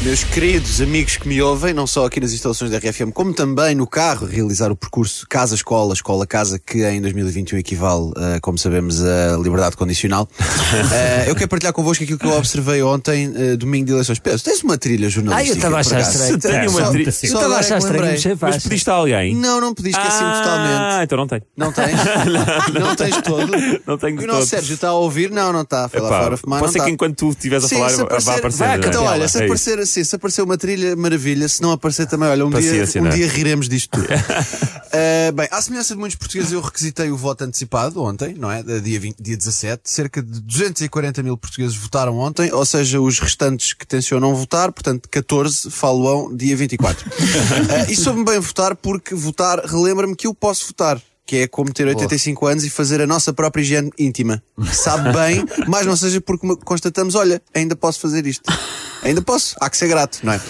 Meus queridos amigos que me ouvem, não só aqui nas instalações da RFM, como também no carro, realizar o percurso casa-escola, escola-casa, que em 2021 equivale, uh, como sabemos, a liberdade condicional. Uh, eu quero partilhar convosco aquilo que eu observei ontem, uh, domingo de eleições. Pedro, tens uma trilha Ah, jornalística? eu estava a achar estranho. Tenho uma Só- trilha. só Eu estava a achar é me estranho, mas pediste a alguém? Não, não pediste, esqueci-me Ah, totalmente. então não tenho. Não tens? não tens todo? Não tenho E de o nosso todo. Sérgio está a ouvir? Não, não está. Foi lá Epá, fora fumar, pode não ser que enquanto tu estiveres a falar, se aparecer, vai aparecer. vai, não é? então, olha, se É aparecer assim, se aparecer uma trilha, maravilha. Se não aparecer também, olha, um, dia, um dia riremos disto tudo. Uh, bem, à semelhança de muitos portugueses, eu requisitei o voto antecipado ontem, não é? Da Dia, 20, dia 17. Cerca de 240 mil portugueses votaram ontem, ou seja, os restantes que tencionam votar, portanto, 14 falam dia 24. uh, e soube-me bem votar porque votar relembra-me que eu posso votar. Que é como ter 85 anos e fazer a nossa própria higiene íntima. Sabe bem, mas não seja porque constatamos, olha, ainda posso fazer isto. Ainda posso. Há que ser grato, não é?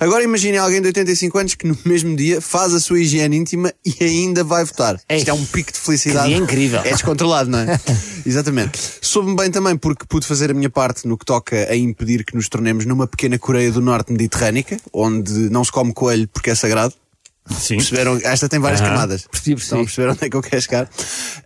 Agora imagine alguém de 85 anos que no mesmo dia faz a sua higiene íntima e ainda vai votar. Ei, Isto é um pico de felicidade. que dia incrível. É descontrolado, não é? Exatamente. Soube-me bem também porque pude fazer a minha parte no que toca a impedir que nos tornemos numa pequena Coreia do Norte mediterrânica, onde não se come coelho porque é sagrado. Sim. Perceberam? Esta tem várias camadas. Percebi. Estão a perceber onde é que eu quero chegar?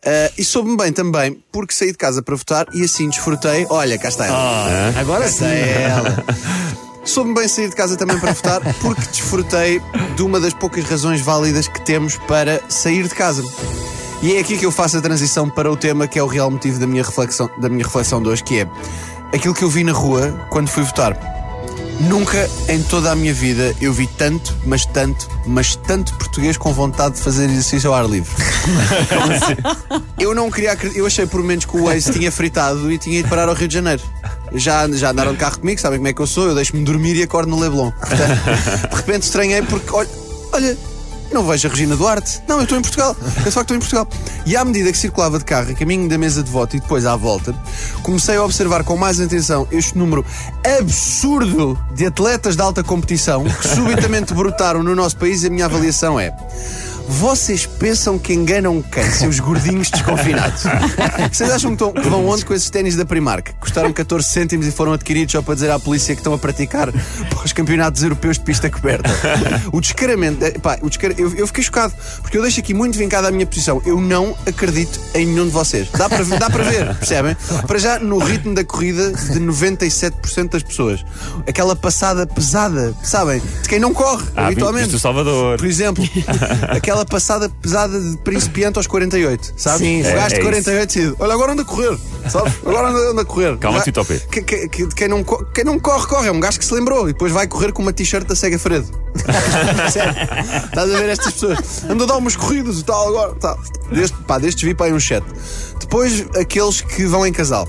Ah, e soube-me bem também porque saí de casa para votar e assim desfrutei. Olha, cá está ela. Agora Cá sim. ela. Soube-me bem sair de casa também para votar porque desfrutei de uma das poucas razões válidas que temos para sair de casa. E é aqui que eu faço a transição para o tema que é o real motivo da minha reflexão, da minha reflexão de hoje, que é aquilo que eu vi na rua quando fui votar. Nunca em toda a minha vida eu vi tanto, mas tanto, mas tanto português com vontade de fazer exercício ao ar livre. eu não queria acreditar, eu achei por menos que o Waze tinha fritado e tinha ido parar ao Rio de Janeiro. Já, já andaram de carro comigo, sabem como é que eu sou, eu deixo-me dormir e acordo no Leblon. Portanto, de repente estranhei porque, olha, olha, não vejo a Regina Duarte. Não, eu estou em Portugal. Eu facto estou em Portugal. E à medida que circulava de carro, a caminho da mesa de voto e depois à volta, comecei a observar com mais atenção este número absurdo de atletas de alta competição que subitamente brotaram no nosso país. E a minha avaliação é. Vocês pensam que enganam quem? Seus gordinhos desconfinados. Vocês acham que, estão- que vão onde com esses ténis da Primark? Custaram 14 cêntimos e foram adquiridos só para dizer à polícia que estão a praticar para os campeonatos europeus de pista coberta. O descaramento. eh, pá, o descara- eu, eu fiquei chocado, porque eu deixo aqui muito vincada a minha posição. Eu não acredito em nenhum de vocês. Dá para, ver- dá para ver, percebem? Para já, no ritmo da corrida de 97% das pessoas. Aquela passada pesada, sabem? De quem não corre, Ah, habitualmente. Salvador. Por exemplo, aquela passada pesada de principiante aos 48, sabe? Sim, o é- gajo de é 48 decide, olha, agora anda a correr, sabe? Agora anda, anda a correr. Calma, Já- Tito P. que, que, que- quem, não, quem não corre, corre. É um gajo que se lembrou e depois vai correr com uma t-shirt da Sega Fredo. Sério. Estás a ver estas pessoas? Anda a dar umas corridas e tal, agora. Tá. Deste, pá, destes vi para aí um chat. Depois, aqueles que vão em casal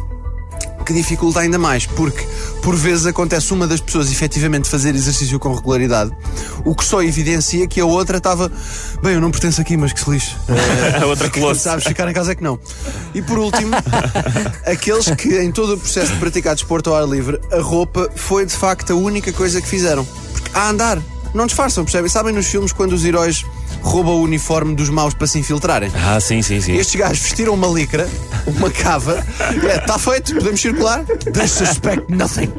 que dificulta ainda mais, porque por vezes acontece uma das pessoas efetivamente fazer exercício com regularidade, o que só evidencia que a outra estava, bem, eu não pertenço aqui, mas que se lixe. A outra close. Sabes, ficar em casa é que não. E por último, aqueles que em todo o processo de praticar desporto ao ar livre, a roupa foi de facto a única coisa que fizeram. Porque a andar, não disfarçam, percebem? Sabem nos filmes quando os heróis roubam o uniforme dos maus para se infiltrarem? Ah, sim, sim, sim. Estes gajos vestiram uma licra, uma cava, e é, está feito, podemos circular. Suspect nothing.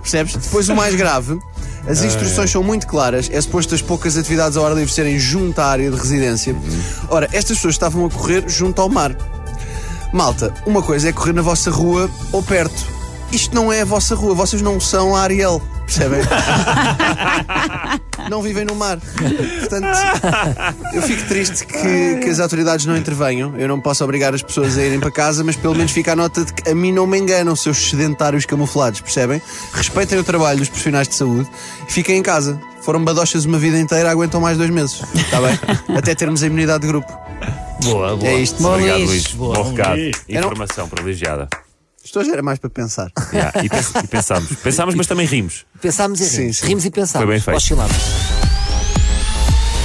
Percebes? Depois o mais grave, as instruções são muito claras, é suposto as poucas atividades ao ar livre serem junto à área de residência. Ora, estas pessoas estavam a correr junto ao mar. Malta, uma coisa é correr na vossa rua ou perto. Isto não é a vossa rua, vocês não são a Ariel, percebem? não vivem no mar. Portanto, eu fico triste que, que as autoridades não intervenham. Eu não posso obrigar as pessoas a irem para casa, mas pelo menos fica a nota de que a mim não me enganam, seus sedentários camuflados, percebem? Respeitem o trabalho dos profissionais de saúde e fiquem em casa. Foram badochas uma vida inteira, aguentam mais dois meses. Está bem? Até termos a imunidade de grupo. Boa, boa. É isto. Bom, Obrigado, Luís. Luís. Boa. Bom recado. Informação privilegiada. Isto hoje era mais para pensar. Yeah, E, pens- e pensámos. Pensámos, mas também rimos. Pensámos e Sim, rimos. sim. Rimos e pensámos. Foi bem feito. Oscilamos.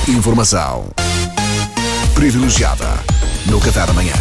Informação privilegiada no Café da Manhã.